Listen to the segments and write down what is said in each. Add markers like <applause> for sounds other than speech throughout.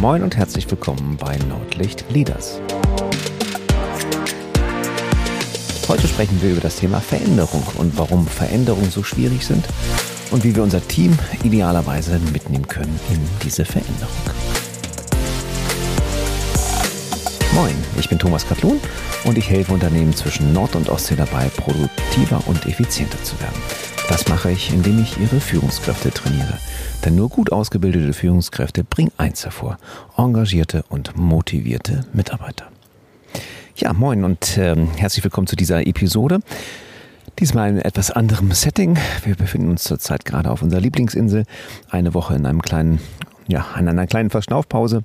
Moin und herzlich willkommen bei Nordlicht Leaders. Heute sprechen wir über das Thema Veränderung und warum Veränderungen so schwierig sind und wie wir unser Team idealerweise mitnehmen können in diese Veränderung. Moin, ich bin Thomas Katlun und ich helfe Unternehmen zwischen Nord- und Ostsee dabei, produktiver und effizienter zu werden. Das mache ich, indem ich ihre Führungskräfte trainiere. Denn nur gut ausgebildete Führungskräfte bringen eins hervor, engagierte und motivierte Mitarbeiter. Ja, moin und äh, herzlich willkommen zu dieser Episode. Diesmal in etwas anderem Setting. Wir befinden uns zurzeit gerade auf unserer Lieblingsinsel. Eine Woche in einem kleinen, ja, in einer kleinen Verschnaufpause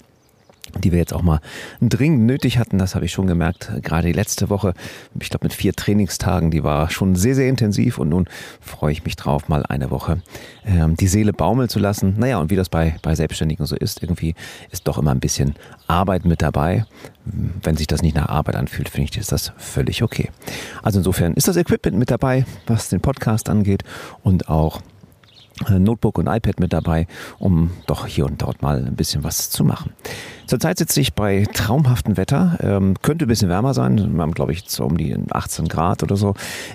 die wir jetzt auch mal dringend nötig hatten. Das habe ich schon gemerkt. Gerade die letzte Woche, ich glaube mit vier Trainingstagen, die war schon sehr, sehr intensiv und nun freue ich mich drauf, mal eine Woche ähm, die Seele baumeln zu lassen. Naja, und wie das bei, bei Selbstständigen so ist, irgendwie ist doch immer ein bisschen Arbeit mit dabei. Wenn sich das nicht nach Arbeit anfühlt, finde ich, ist das völlig okay. Also insofern ist das Equipment mit dabei, was den Podcast angeht und auch Notebook und iPad mit dabei, um doch hier und dort mal ein bisschen was zu machen. Zurzeit sitze ich bei traumhaftem Wetter, ähm, könnte ein bisschen wärmer sein, wir haben glaube ich so um die 18 Grad oder so,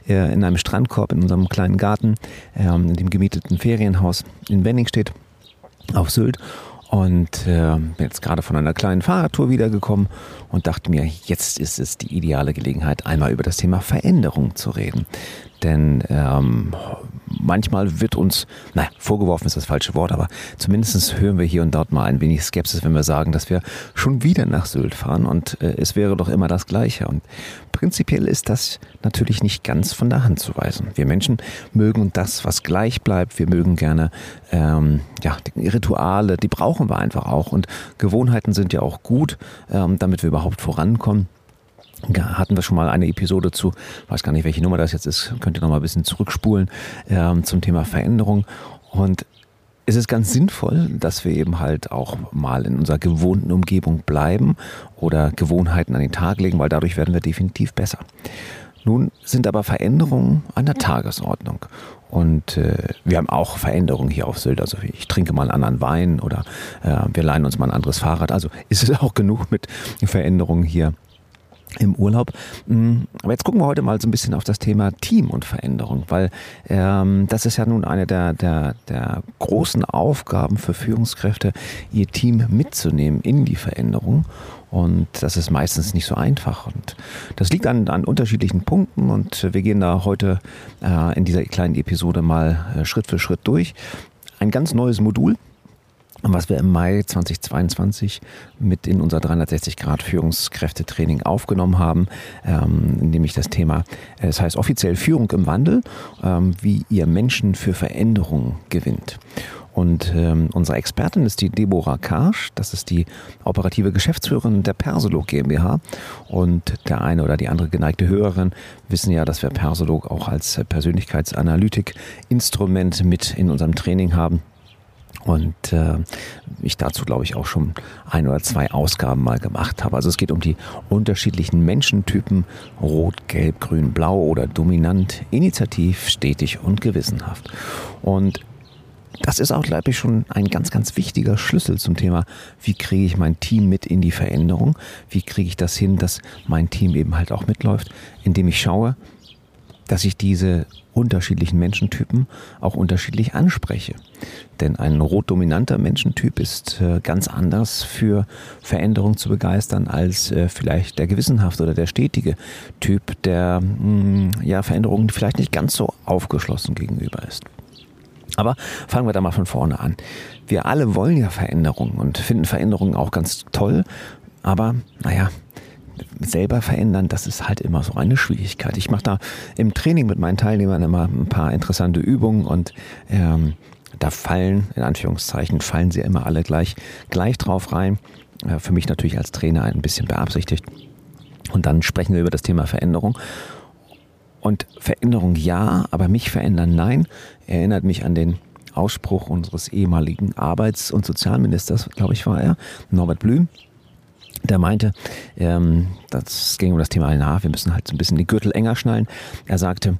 äh, in einem Strandkorb in unserem kleinen Garten, ähm, in dem gemieteten Ferienhaus in Wenningstedt auf Sylt und äh, bin jetzt gerade von einer kleinen Fahrradtour wiedergekommen und dachte mir, jetzt ist es die ideale Gelegenheit, einmal über das Thema Veränderung zu reden. Denn ähm, manchmal wird uns, naja, vorgeworfen ist das falsche Wort, aber zumindest hören wir hier und dort mal ein wenig Skepsis, wenn wir sagen, dass wir schon wieder nach Sylt fahren und äh, es wäre doch immer das Gleiche. Und prinzipiell ist das natürlich nicht ganz von der Hand zu weisen. Wir Menschen mögen das, was gleich bleibt. Wir mögen gerne ähm, ja, die Rituale, die brauchen wir einfach auch. Und Gewohnheiten sind ja auch gut, ähm, damit wir überhaupt vorankommen hatten wir schon mal eine Episode zu, weiß gar nicht, welche Nummer das jetzt ist, könnt ihr noch mal ein bisschen zurückspulen ähm, zum Thema Veränderung. Und es ist ganz sinnvoll, dass wir eben halt auch mal in unserer gewohnten Umgebung bleiben oder Gewohnheiten an den Tag legen, weil dadurch werden wir definitiv besser. Nun sind aber Veränderungen an der Tagesordnung. Und äh, wir haben auch Veränderungen hier auf Sylt. Also ich trinke mal einen anderen Wein oder äh, wir leihen uns mal ein anderes Fahrrad. Also ist es auch genug mit Veränderungen hier im Urlaub. Mm, aber jetzt gucken wir heute mal so ein bisschen auf das Thema Team und Veränderung, weil ähm, das ist ja nun eine der, der, der großen Aufgaben für Führungskräfte, ihr Team mitzunehmen in die Veränderung. Und das ist meistens nicht so einfach. Und das liegt an, an unterschiedlichen Punkten. Und wir gehen da heute äh, in dieser kleinen Episode mal äh, Schritt für Schritt durch. Ein ganz neues Modul, was wir im Mai 2022 mit in unser 360-Grad-Führungskräftetraining aufgenommen haben, ähm, nämlich das Thema, äh, das heißt offiziell Führung im Wandel, ähm, wie ihr Menschen für Veränderungen gewinnt. Und ähm, unsere Expertin ist die Deborah Karsch, das ist die operative Geschäftsführerin der Persolog GmbH. Und der eine oder die andere geneigte Hörerin wissen ja, dass wir Persolog auch als Persönlichkeitsanalytik-Instrument mit in unserem Training haben. Und äh, ich dazu, glaube ich, auch schon ein oder zwei Ausgaben mal gemacht habe. Also es geht um die unterschiedlichen Menschentypen, rot, gelb, grün, blau oder dominant, initiativ, stetig und gewissenhaft. Und das ist auch, glaube ich, schon ein ganz, ganz wichtiger Schlüssel zum Thema, wie kriege ich mein Team mit in die Veränderung? Wie kriege ich das hin, dass mein Team eben halt auch mitläuft, indem ich schaue, dass ich diese unterschiedlichen Menschentypen auch unterschiedlich anspreche. Denn ein rot-dominanter Menschentyp ist äh, ganz anders für Veränderung zu begeistern als äh, vielleicht der gewissenhafte oder der stetige Typ, der hm, ja Veränderungen vielleicht nicht ganz so aufgeschlossen gegenüber ist. Aber fangen wir da mal von vorne an. Wir alle wollen ja Veränderungen und finden Veränderungen auch ganz toll. Aber naja, selber verändern, das ist halt immer so eine Schwierigkeit. Ich mache da im Training mit meinen Teilnehmern immer ein paar interessante Übungen und ähm, da fallen, in Anführungszeichen, fallen sie immer alle gleich, gleich drauf rein. Äh, für mich natürlich als Trainer ein bisschen beabsichtigt. Und dann sprechen wir über das Thema Veränderung. Und Veränderung ja, aber mich verändern nein, erinnert mich an den Ausspruch unseres ehemaligen Arbeits- und Sozialministers, glaube ich, war er, Norbert Blüm der meinte, ähm, das ging um das Thema, na, wir müssen halt so ein bisschen die Gürtel enger schnallen. Er sagte,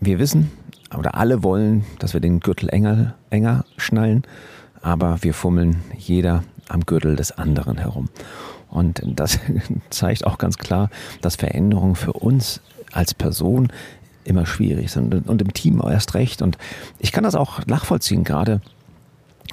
wir wissen oder alle wollen, dass wir den Gürtel enger, enger schnallen, aber wir fummeln jeder am Gürtel des anderen herum. Und das <laughs> zeigt auch ganz klar, dass Veränderungen für uns als Person immer schwierig sind und im Team erst recht. Und ich kann das auch nachvollziehen, gerade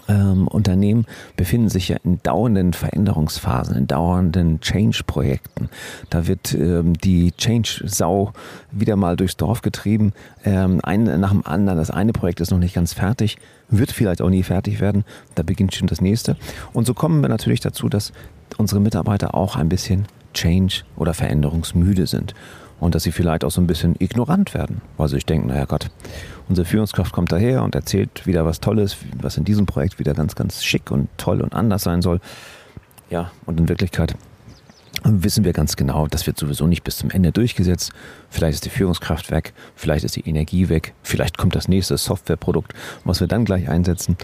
ähm, Unternehmen befinden sich ja in dauernden Veränderungsphasen, in dauernden Change-Projekten. Da wird ähm, die Change-Sau wieder mal durchs Dorf getrieben, ähm, ein nach dem anderen. Das eine Projekt ist noch nicht ganz fertig, wird vielleicht auch nie fertig werden. Da beginnt schon das nächste. Und so kommen wir natürlich dazu, dass unsere Mitarbeiter auch ein bisschen Change- oder Veränderungsmüde sind und dass sie vielleicht auch so ein bisschen ignorant werden, weil sie sich denken, naja Gott, unsere Führungskraft kommt daher und erzählt wieder was Tolles, was in diesem Projekt wieder ganz, ganz schick und toll und anders sein soll. Ja, und in Wirklichkeit wissen wir ganz genau, das wird sowieso nicht bis zum Ende durchgesetzt. Vielleicht ist die Führungskraft weg, vielleicht ist die Energie weg, vielleicht kommt das nächste Softwareprodukt, was wir dann gleich einsetzen.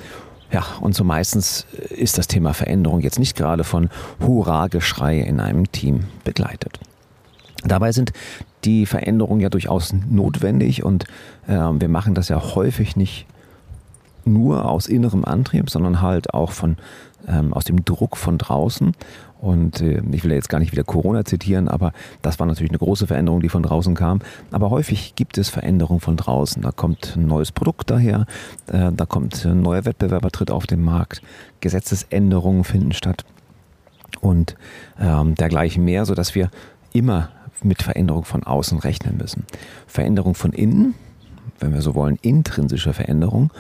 Ja, und so meistens ist das Thema Veränderung jetzt nicht gerade von Hurra-Geschrei in einem Team begleitet. Dabei sind die Veränderungen ja durchaus notwendig und äh, wir machen das ja häufig nicht nur aus innerem Antrieb, sondern halt auch von, ähm, aus dem Druck von draußen. Und äh, ich will ja jetzt gar nicht wieder Corona zitieren, aber das war natürlich eine große Veränderung, die von draußen kam. Aber häufig gibt es Veränderungen von draußen. Da kommt ein neues Produkt daher, äh, da kommt ein neuer Wettbewerber tritt auf den Markt, Gesetzesänderungen finden statt und ähm, dergleichen mehr, sodass wir immer mit Veränderung von außen rechnen müssen. Veränderung von innen, wenn wir so wollen, intrinsische Veränderung,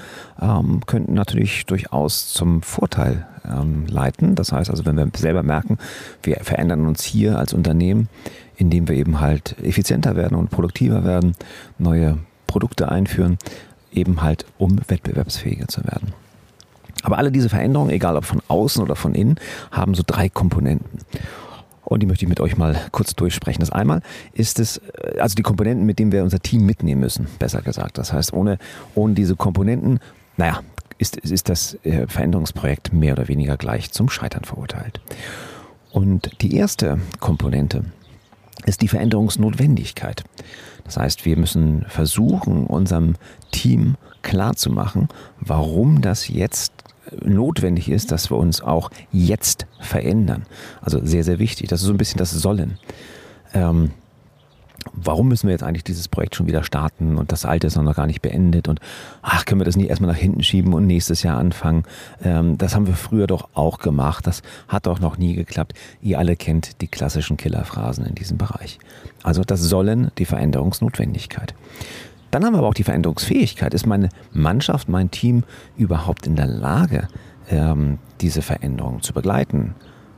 ähm, könnten natürlich durchaus zum Vorteil ähm, leiten. Das heißt also, wenn wir selber merken, wir verändern uns hier als Unternehmen, indem wir eben halt effizienter werden und produktiver werden, neue Produkte einführen, eben halt um wettbewerbsfähiger zu werden. Aber alle diese Veränderungen, egal ob von außen oder von innen, haben so drei Komponenten. Und die möchte ich mit euch mal kurz durchsprechen. Das einmal ist es, äh, also die Komponenten, mit denen wir unser Team mitnehmen müssen, besser gesagt. Das heißt, ohne, ohne diese Komponenten, naja, ist, ist das äh, Veränderungsprojekt mehr oder weniger gleich zum Scheitern verurteilt. Und die erste Komponente ist die Veränderungsnotwendigkeit. Das heißt, wir müssen versuchen, unserem Team klarzumachen, warum das jetzt notwendig ist, dass wir uns auch jetzt verändern. Also sehr, sehr wichtig. Das ist so ein bisschen das Sollen. Ähm, warum müssen wir jetzt eigentlich dieses Projekt schon wieder starten und das alte ist noch gar nicht beendet und ach, können wir das nicht erstmal nach hinten schieben und nächstes Jahr anfangen? Ähm, das haben wir früher doch auch gemacht. Das hat doch noch nie geklappt. Ihr alle kennt die klassischen Killerphrasen in diesem Bereich. Also das Sollen, die Veränderungsnotwendigkeit. Dann haben wir aber auch die Veränderungsfähigkeit. Ist meine Mannschaft, mein Team überhaupt in der Lage, ähm, diese Veränderung zu begleiten?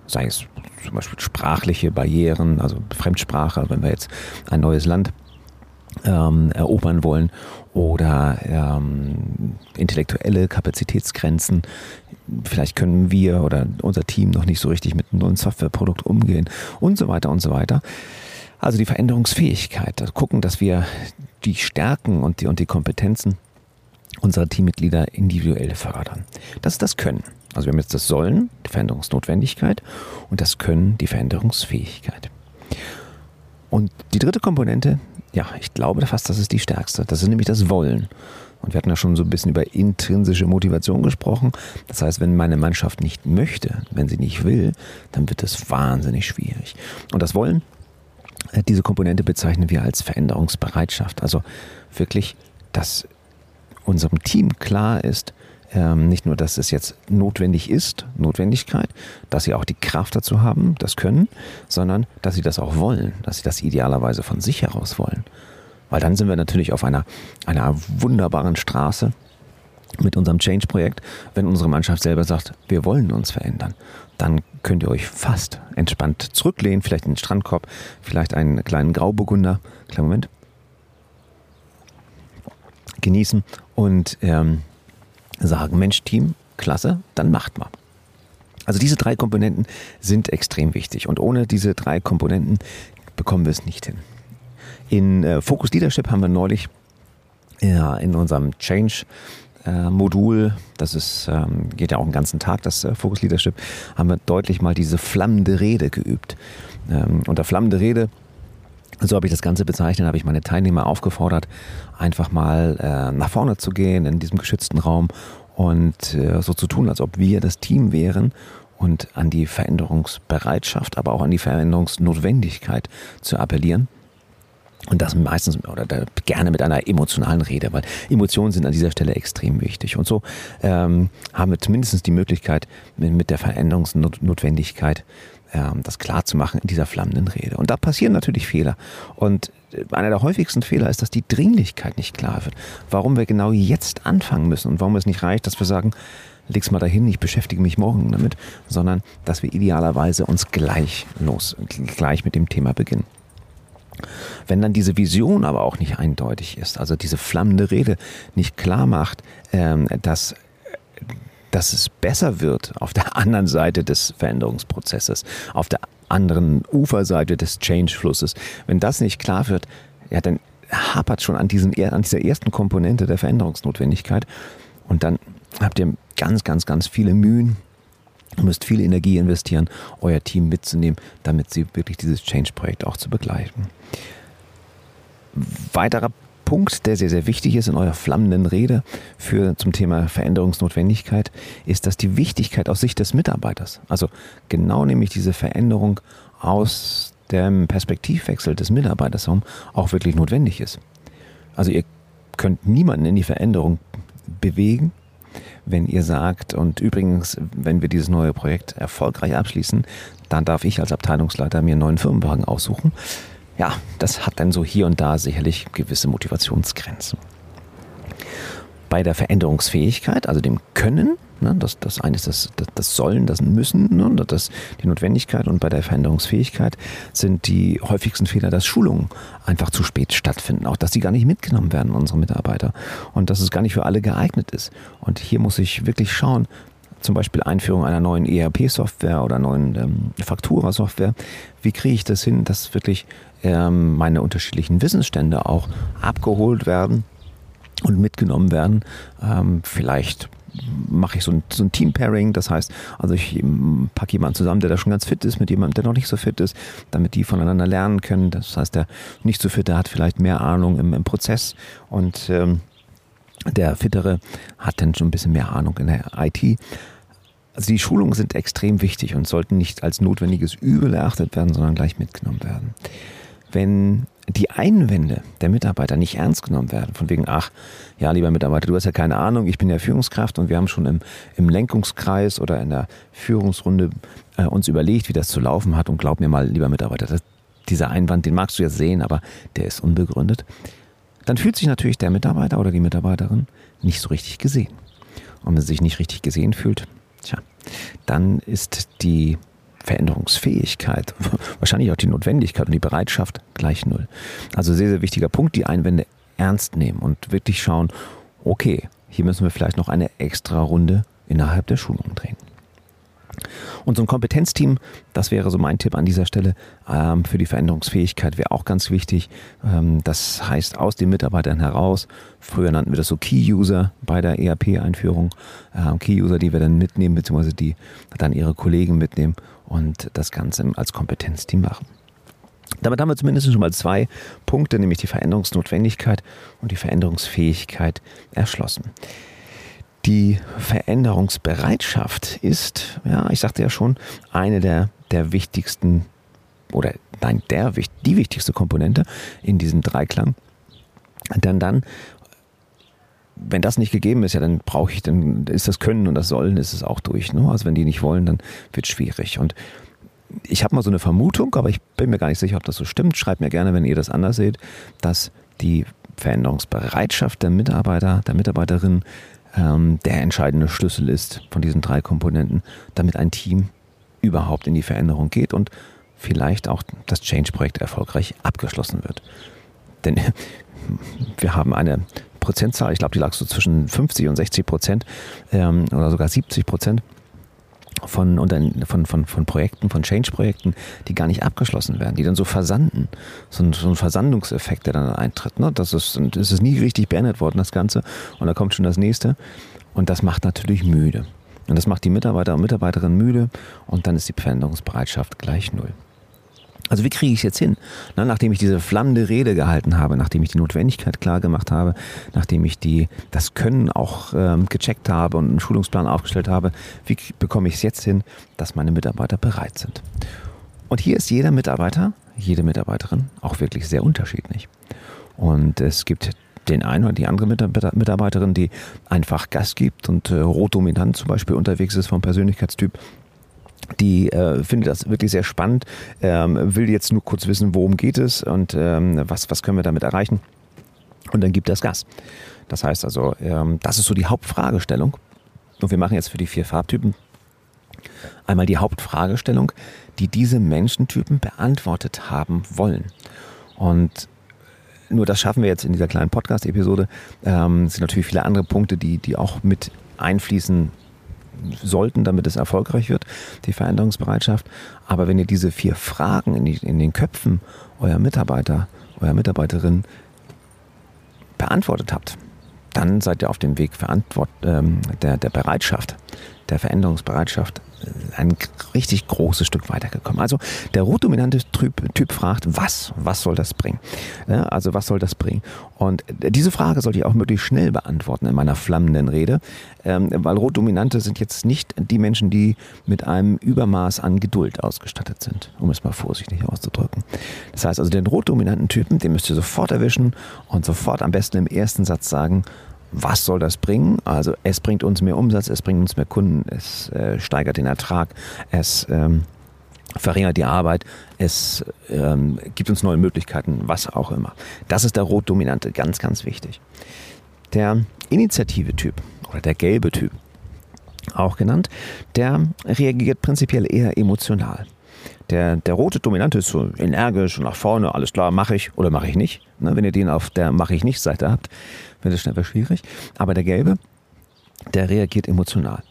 Sei es zum Beispiel sprachliche Barrieren, also Fremdsprache, wenn wir jetzt ein neues Land ähm, erobern wollen oder ähm, intellektuelle Kapazitätsgrenzen. Vielleicht können wir oder unser Team noch nicht so richtig mit einem neuen Softwareprodukt umgehen und so weiter und so weiter. Also die Veränderungsfähigkeit, gucken, dass wir die Stärken und die, und die Kompetenzen unserer Teammitglieder individuell fördern. Das ist das Können. Also wir haben jetzt das Sollen, die Veränderungsnotwendigkeit und das Können, die Veränderungsfähigkeit. Und die dritte Komponente, ja, ich glaube fast, das ist die stärkste. Das ist nämlich das Wollen. Und wir hatten ja schon so ein bisschen über intrinsische Motivation gesprochen. Das heißt, wenn meine Mannschaft nicht möchte, wenn sie nicht will, dann wird es wahnsinnig schwierig. Und das Wollen diese Komponente bezeichnen wir als Veränderungsbereitschaft. Also wirklich, dass unserem Team klar ist, ähm, nicht nur, dass es jetzt notwendig ist, Notwendigkeit, dass sie auch die Kraft dazu haben, das können, sondern dass sie das auch wollen, dass sie das idealerweise von sich heraus wollen. Weil dann sind wir natürlich auf einer, einer wunderbaren Straße, mit unserem Change-Projekt, wenn unsere Mannschaft selber sagt, wir wollen uns verändern, dann könnt ihr euch fast entspannt zurücklehnen, vielleicht in den Strandkorb, vielleicht einen kleinen Grauburgunder, kleinen Moment, genießen und ähm, sagen, Mensch, Team, klasse, dann macht mal. Also diese drei Komponenten sind extrem wichtig und ohne diese drei Komponenten bekommen wir es nicht hin. In äh, Focus Leadership haben wir neulich ja, in unserem Change äh, Modul, das ist, ähm, geht ja auch den ganzen Tag, das äh, Focus Leadership, haben wir deutlich mal diese flammende Rede geübt. Ähm, unter flammende Rede so habe ich das Ganze bezeichnet, habe ich meine Teilnehmer aufgefordert, einfach mal äh, nach vorne zu gehen in diesem geschützten Raum und äh, so zu tun, als ob wir das Team wären und an die Veränderungsbereitschaft, aber auch an die Veränderungsnotwendigkeit zu appellieren. Und das meistens oder gerne mit einer emotionalen Rede, weil Emotionen sind an dieser Stelle extrem wichtig. Und so ähm, haben wir zumindest die Möglichkeit, mit, der Veränderungsnotwendigkeit ähm, das klar zu machen in dieser flammenden Rede. Und da passieren natürlich Fehler. Und äh, einer der häufigsten Fehler ist, dass die Dringlichkeit nicht klar wird. Warum wir genau jetzt anfangen müssen und warum es nicht reicht, dass wir sagen, leg's mal dahin, ich beschäftige mich morgen damit, sondern dass wir idealerweise uns gleich los, gleich mit dem Thema beginnen. Wenn dann diese Vision aber auch nicht eindeutig ist, also diese flammende Rede nicht klar macht, ähm, dass dass es besser wird auf der anderen Seite des Veränderungsprozesses, auf der anderen Uferseite des Change-Flusses. Wenn das nicht klar wird, ja, dann hapert schon an, diesem, an dieser ersten Komponente der Veränderungsnotwendigkeit. Und dann habt ihr ganz, ganz, ganz viele Mühen, Ihr müsst viel Energie investieren, euer Team mitzunehmen, damit sie wirklich dieses Change-Projekt auch zu begleiten. Weiterer Punkt, der sehr, sehr wichtig ist in eurer flammenden Rede für, zum Thema Veränderungsnotwendigkeit, ist, dass die Wichtigkeit aus Sicht des Mitarbeiters, also genau nämlich diese Veränderung aus dem Perspektivwechsel des Mitarbeiters auch wirklich notwendig ist. Also ihr könnt niemanden in die Veränderung bewegen, wenn ihr sagt, und übrigens, wenn wir dieses neue Projekt erfolgreich abschließen, dann darf ich als Abteilungsleiter mir einen neuen Firmenwagen aussuchen ja, das hat dann so hier und da sicherlich gewisse Motivationsgrenzen. Bei der Veränderungsfähigkeit, also dem Können, ne, das, das eine ist das, das, das Sollen, das Müssen, ne, das, die Notwendigkeit und bei der Veränderungsfähigkeit sind die häufigsten Fehler, dass Schulungen einfach zu spät stattfinden, auch dass sie gar nicht mitgenommen werden, unsere Mitarbeiter, und dass es gar nicht für alle geeignet ist. Und hier muss ich wirklich schauen, zum Beispiel Einführung einer neuen ERP-Software oder neuen ähm, Faktura-Software. Wie kriege ich das hin, dass wirklich ähm, meine unterschiedlichen Wissensstände auch abgeholt werden und mitgenommen werden? Ähm, vielleicht mache ich so ein, so ein Team-Pairing, das heißt, also ich ähm, packe jemanden zusammen, der da schon ganz fit ist, mit jemandem, der noch nicht so fit ist, damit die voneinander lernen können. Das heißt, der nicht so fit, der hat vielleicht mehr Ahnung im, im Prozess und ähm, der Fittere hat dann schon ein bisschen mehr Ahnung in der IT. Also die Schulungen sind extrem wichtig und sollten nicht als notwendiges Übel erachtet werden, sondern gleich mitgenommen werden. Wenn die Einwände der Mitarbeiter nicht ernst genommen werden, von wegen, ach, ja, lieber Mitarbeiter, du hast ja keine Ahnung, ich bin ja Führungskraft und wir haben schon im, im Lenkungskreis oder in der Führungsrunde äh, uns überlegt, wie das zu laufen hat und glaub mir mal, lieber Mitarbeiter, das, dieser Einwand, den magst du ja sehen, aber der ist unbegründet. Dann fühlt sich natürlich der Mitarbeiter oder die Mitarbeiterin nicht so richtig gesehen. Und wenn sie sich nicht richtig gesehen fühlt, Tja, dann ist die Veränderungsfähigkeit, <laughs> wahrscheinlich auch die Notwendigkeit und die Bereitschaft gleich null. Also sehr, sehr wichtiger Punkt, die Einwände ernst nehmen und wirklich schauen, okay, hier müssen wir vielleicht noch eine extra Runde innerhalb der Schulung drehen. Und so ein Kompetenzteam, das wäre so mein Tipp an dieser Stelle ähm, für die Veränderungsfähigkeit, wäre auch ganz wichtig. Ähm, das heißt, aus den Mitarbeitern heraus, früher nannten wir das so Key-User bei der ERP-Einführung, ähm, Key-User, die wir dann mitnehmen, beziehungsweise die dann ihre Kollegen mitnehmen und das Ganze als Kompetenzteam machen. Damit haben wir zumindest schon mal zwei Punkte, nämlich die Veränderungsnotwendigkeit und die Veränderungsfähigkeit erschlossen. Die Veränderungsbereitschaft ist, ja, ich sagte ja schon, eine der, der wichtigsten oder nein, der, die wichtigste Komponente in diesem Dreiklang. Denn dann, wenn das nicht gegeben ist, ja, dann brauche ich, dann ist das Können und das Sollen ist es auch durch. Ne? Also wenn die nicht wollen, dann wird es schwierig. Und ich habe mal so eine Vermutung, aber ich bin mir gar nicht sicher, ob das so stimmt. Schreibt mir gerne, wenn ihr das anders seht, dass die Veränderungsbereitschaft der Mitarbeiter, der Mitarbeiterin ähm, der entscheidende Schlüssel ist von diesen drei Komponenten, damit ein Team überhaupt in die Veränderung geht und vielleicht auch das Change-Projekt erfolgreich abgeschlossen wird. Denn <laughs> wir haben eine Prozentzahl, ich glaube, die lag so zwischen 50 und 60 Prozent ähm, oder sogar 70 Prozent von, von, von, von Projekten, von Change-Projekten, die gar nicht abgeschlossen werden, die dann so versanden. So ein, so ein Versandungseffekt, der dann eintritt. Ne? Das, ist, das ist nie richtig beendet worden, das Ganze. Und da kommt schon das nächste. Und das macht natürlich müde. Und das macht die Mitarbeiter und Mitarbeiterinnen müde. Und dann ist die Veränderungsbereitschaft gleich null. Also wie kriege ich es jetzt hin? Na, nachdem ich diese flammende Rede gehalten habe, nachdem ich die Notwendigkeit klar gemacht habe, nachdem ich die, das Können auch ähm, gecheckt habe und einen Schulungsplan aufgestellt habe, wie bekomme ich es jetzt hin, dass meine Mitarbeiter bereit sind? Und hier ist jeder Mitarbeiter, jede Mitarbeiterin auch wirklich sehr unterschiedlich. Und es gibt den einen oder die andere Mitarbeiterin, die einfach Gas gibt und äh, rot dominant zum Beispiel unterwegs ist vom Persönlichkeitstyp die äh, findet das wirklich sehr spannend, ähm, will jetzt nur kurz wissen, worum geht es und ähm, was, was können wir damit erreichen. Und dann gibt das Gas. Das heißt also, ähm, das ist so die Hauptfragestellung. Und wir machen jetzt für die vier Farbtypen einmal die Hauptfragestellung, die diese Menschentypen beantwortet haben wollen. Und nur das schaffen wir jetzt in dieser kleinen Podcast-Episode. Ähm, es sind natürlich viele andere Punkte, die, die auch mit einfließen sollten, damit es erfolgreich wird, die Veränderungsbereitschaft. Aber wenn ihr diese vier Fragen in, die, in den Köpfen eurer Mitarbeiter, eurer Mitarbeiterin beantwortet habt, dann seid ihr auf dem Weg Verantwort, ähm, der, der Bereitschaft, der Veränderungsbereitschaft ein richtig großes Stück weitergekommen. Also der rotdominante typ, typ fragt, was, was soll das bringen? Ja, also was soll das bringen? Und diese Frage sollte ich auch möglichst schnell beantworten in meiner flammenden Rede, ähm, weil rotdominante sind jetzt nicht die Menschen, die mit einem Übermaß an Geduld ausgestattet sind, um es mal vorsichtig auszudrücken. Das heißt also den rotdominanten Typen, den müsst ihr sofort erwischen und sofort am besten im ersten Satz sagen, was soll das bringen? Also es bringt uns mehr Umsatz, es bringt uns mehr Kunden, es äh, steigert den Ertrag, es ähm, verringert die Arbeit, es ähm, gibt uns neue Möglichkeiten, was auch immer. Das ist der Rot-Dominante, ganz, ganz wichtig. Der Initiative-Typ oder der gelbe Typ, auch genannt, der reagiert prinzipiell eher emotional. Der, der rote Dominante ist so energisch und nach vorne, alles klar, mache ich oder mache ich nicht. Ne, wenn ihr den auf der mache ich nicht Seite habt, wird es schnell schwierig. Aber der gelbe, der reagiert emotional.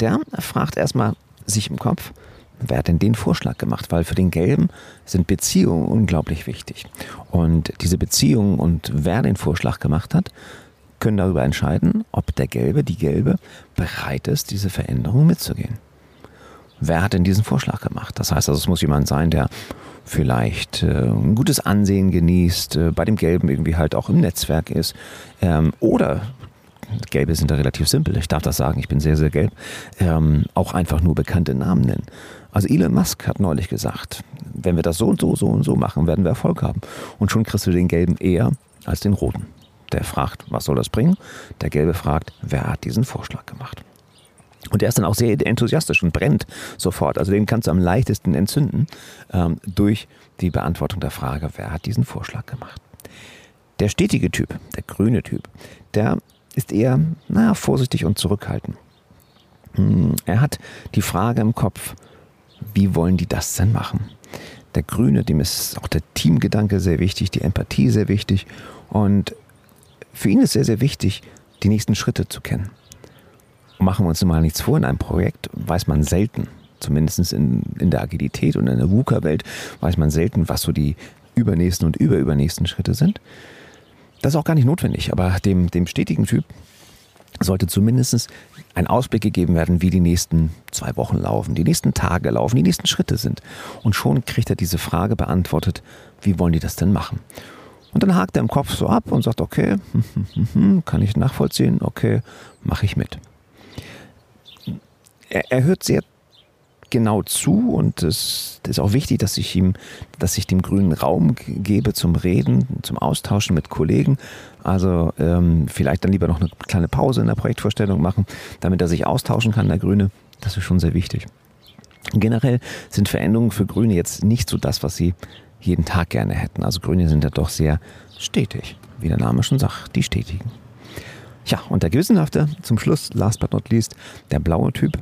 Der fragt erstmal sich im Kopf, wer hat denn den Vorschlag gemacht? Weil für den Gelben sind Beziehungen unglaublich wichtig. Und diese Beziehungen und wer den Vorschlag gemacht hat, können darüber entscheiden, ob der Gelbe, die Gelbe bereit ist, diese Veränderung mitzugehen wer hat denn diesen Vorschlag gemacht? Das heißt also, es muss jemand sein, der vielleicht äh, ein gutes Ansehen genießt, äh, bei dem Gelben irgendwie halt auch im Netzwerk ist. Ähm, oder Gelbe sind da relativ simpel, ich darf das sagen, ich bin sehr, sehr gelb, ähm, auch einfach nur bekannte Namen nennen. Also Elon Musk hat neulich gesagt, wenn wir das so und so, so und so machen, werden wir Erfolg haben. Und schon kriegst du den Gelben eher als den Roten. Der fragt, was soll das bringen? Der Gelbe fragt, wer hat diesen Vorschlag gemacht? Und er ist dann auch sehr enthusiastisch und brennt sofort. Also den kannst du am leichtesten entzünden ähm, durch die Beantwortung der Frage, wer hat diesen Vorschlag gemacht. Der stetige Typ, der grüne Typ, der ist eher, naja, vorsichtig und zurückhaltend. Hm, er hat die Frage im Kopf, wie wollen die das denn machen? Der Grüne, dem ist auch der Teamgedanke sehr wichtig, die Empathie sehr wichtig. Und für ihn ist sehr, sehr wichtig, die nächsten Schritte zu kennen machen wir uns mal nichts vor, in einem Projekt weiß man selten, zumindest in, in der Agilität und in der VUCA-Welt, weiß man selten, was so die übernächsten und überübernächsten Schritte sind. Das ist auch gar nicht notwendig, aber dem, dem stetigen Typ sollte zumindest ein Ausblick gegeben werden, wie die nächsten zwei Wochen laufen, die nächsten Tage laufen, die nächsten Schritte sind. Und schon kriegt er diese Frage beantwortet, wie wollen die das denn machen? Und dann hakt er im Kopf so ab und sagt, okay, <laughs> kann ich nachvollziehen, okay, mache ich mit er, er hört sehr genau zu und es ist auch wichtig, dass ich ihm, dass ich dem grünen Raum gebe zum Reden, zum Austauschen mit Kollegen. Also ähm, vielleicht dann lieber noch eine kleine Pause in der Projektvorstellung machen, damit er sich austauschen kann, der Grüne. Das ist schon sehr wichtig. Generell sind Veränderungen für Grüne jetzt nicht so das, was sie jeden Tag gerne hätten. Also Grüne sind ja doch sehr stetig, wie der Name schon sagt, die stetigen. Ja, und der Gewissenhafte, zum Schluss, last but not least, der blaue Typ,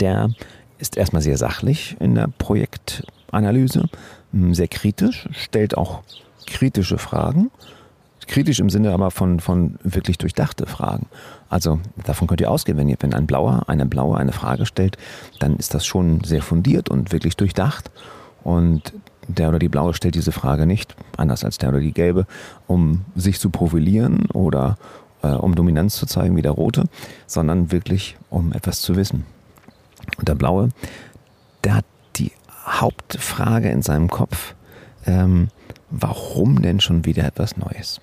der ist erstmal sehr sachlich in der Projektanalyse, hm, sehr kritisch, stellt auch kritische Fragen. Kritisch im Sinne aber von, von wirklich durchdachte Fragen. Also davon könnt ihr ausgehen, wenn, ihr, wenn ein Blauer, eine Blaue eine Frage stellt, dann ist das schon sehr fundiert und wirklich durchdacht. Und der oder die Blaue stellt diese Frage nicht, anders als der oder die Gelbe, um sich zu profilieren oder äh, um Dominanz zu zeigen wie der Rote, sondern wirklich um etwas zu wissen. Und der Blaue, der hat die Hauptfrage in seinem Kopf, ähm, warum denn schon wieder etwas Neues?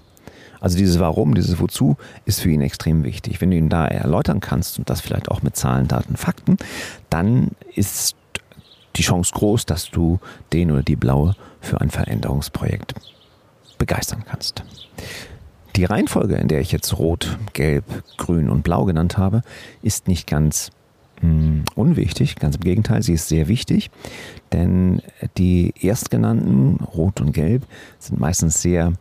Also dieses Warum, dieses Wozu ist für ihn extrem wichtig. Wenn du ihn da erläutern kannst und das vielleicht auch mit Zahlen, Daten, Fakten, dann ist die Chance groß, dass du den oder die Blaue für ein Veränderungsprojekt begeistern kannst. Die Reihenfolge, in der ich jetzt Rot, Gelb, Grün und Blau genannt habe, ist nicht ganz unwichtig, ganz im Gegenteil, sie ist sehr wichtig, denn die erstgenannten, Rot und Gelb, sind meistens sehr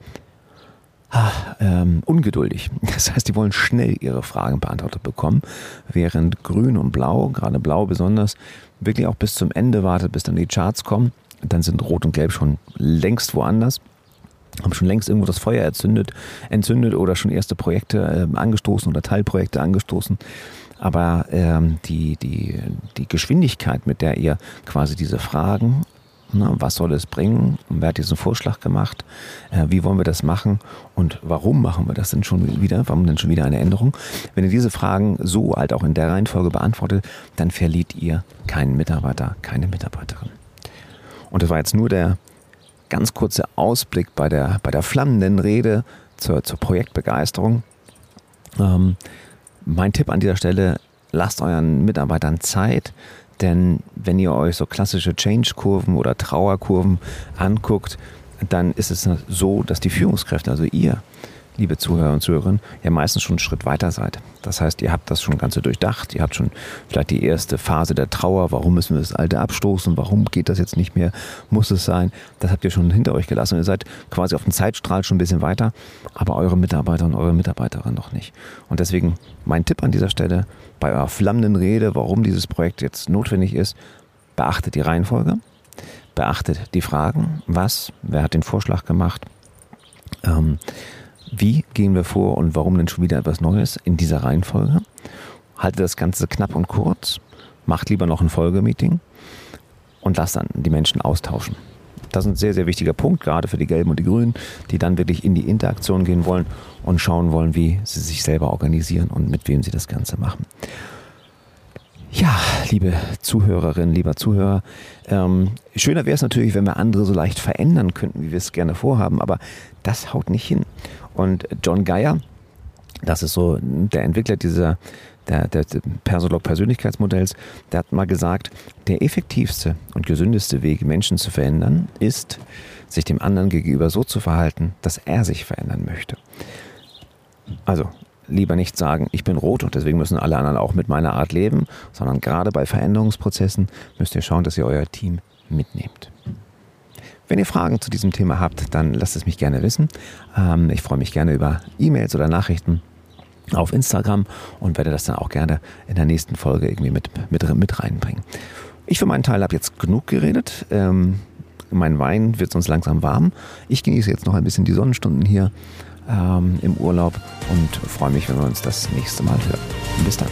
ah, ähm, ungeduldig. <laughs> Das heißt, die wollen schnell ihre Fragen beantwortet bekommen, während Grün und Blau, gerade Blau besonders, wirklich auch bis zum Ende wartet, bis dann die Charts kommen. Dann sind Rot und Gelb schon längst woanders haben schon längst irgendwo das Feuer erzündet, entzündet oder schon erste Projekte äh, angestoßen oder Teilprojekte angestoßen. Aber ähm, die, die, die Geschwindigkeit, mit der ihr quasi diese Fragen, ne, was soll es bringen, wer hat diesen Vorschlag gemacht, äh, wie wollen wir das machen und warum machen wir das denn schon wieder, warum denn schon wieder eine Änderung? Wenn ihr diese Fragen so halt auch in der Reihenfolge beantwortet, dann verliert ihr keinen Mitarbeiter, keine Mitarbeiterin. Und das war jetzt nur der, ganz kurzer Ausblick bei der, bei der flammenden Rede zur, zur Projektbegeisterung. Ähm, mein Tipp an dieser Stelle, lasst euren Mitarbeitern Zeit, denn wenn ihr euch so klassische Change-Kurven oder Trauerkurven anguckt, dann ist es so, dass die Führungskräfte, also ihr, liebe Zuhörer und Zuhörerinnen, ja meistens schon einen Schritt weiter seid. Das heißt, ihr habt das schon Ganze durchdacht, ihr habt schon vielleicht die erste Phase der Trauer, warum müssen wir das Alte abstoßen, warum geht das jetzt nicht mehr, muss es sein, das habt ihr schon hinter euch gelassen. Ihr seid quasi auf dem Zeitstrahl schon ein bisschen weiter, aber eure Mitarbeiter und eure Mitarbeiterinnen noch nicht. Und deswegen mein Tipp an dieser Stelle, bei eurer flammenden Rede, warum dieses Projekt jetzt notwendig ist, beachtet die Reihenfolge, beachtet die Fragen, was, wer hat den Vorschlag gemacht, ähm, wie gehen wir vor und warum denn schon wieder etwas Neues in dieser Reihenfolge. Haltet das Ganze knapp und kurz, macht lieber noch ein Folgemeeting und lasst dann die Menschen austauschen. Das ist ein sehr, sehr wichtiger Punkt, gerade für die Gelben und die Grünen, die dann wirklich in die Interaktion gehen wollen und schauen wollen, wie sie sich selber organisieren und mit wem sie das Ganze machen. Ja, liebe Zuhörerinnen, lieber Zuhörer, ähm, schöner wäre es natürlich, wenn wir andere so leicht verändern könnten, wie wir es gerne vorhaben, aber das haut nicht hin. Und John Geyer, das ist so der Entwickler dieser der, der Persolog Persönlichkeitsmodells, der hat mal gesagt, der effektivste und gesündeste Weg, Menschen zu verändern, ist, sich dem anderen gegenüber so zu verhalten, dass er sich verändern möchte. Also lieber nicht sagen, ich bin rot und deswegen müssen alle anderen auch mit meiner Art leben, sondern gerade bei Veränderungsprozessen müsst ihr schauen, dass ihr euer Team mitnehmt. Wenn ihr Fragen zu diesem Thema habt, dann lasst es mich gerne wissen. Ähm, ich freue mich gerne über E-Mails oder Nachrichten auf Instagram und werde das dann auch gerne in der nächsten Folge irgendwie mit, mit, mit reinbringen. Ich für meinen Teil habe jetzt genug geredet. Ähm, mein Wein wird sonst langsam warm. Ich genieße jetzt noch ein bisschen die Sonnenstunden hier ähm, im Urlaub und freue mich, wenn wir uns das nächste Mal hören. Bis dann.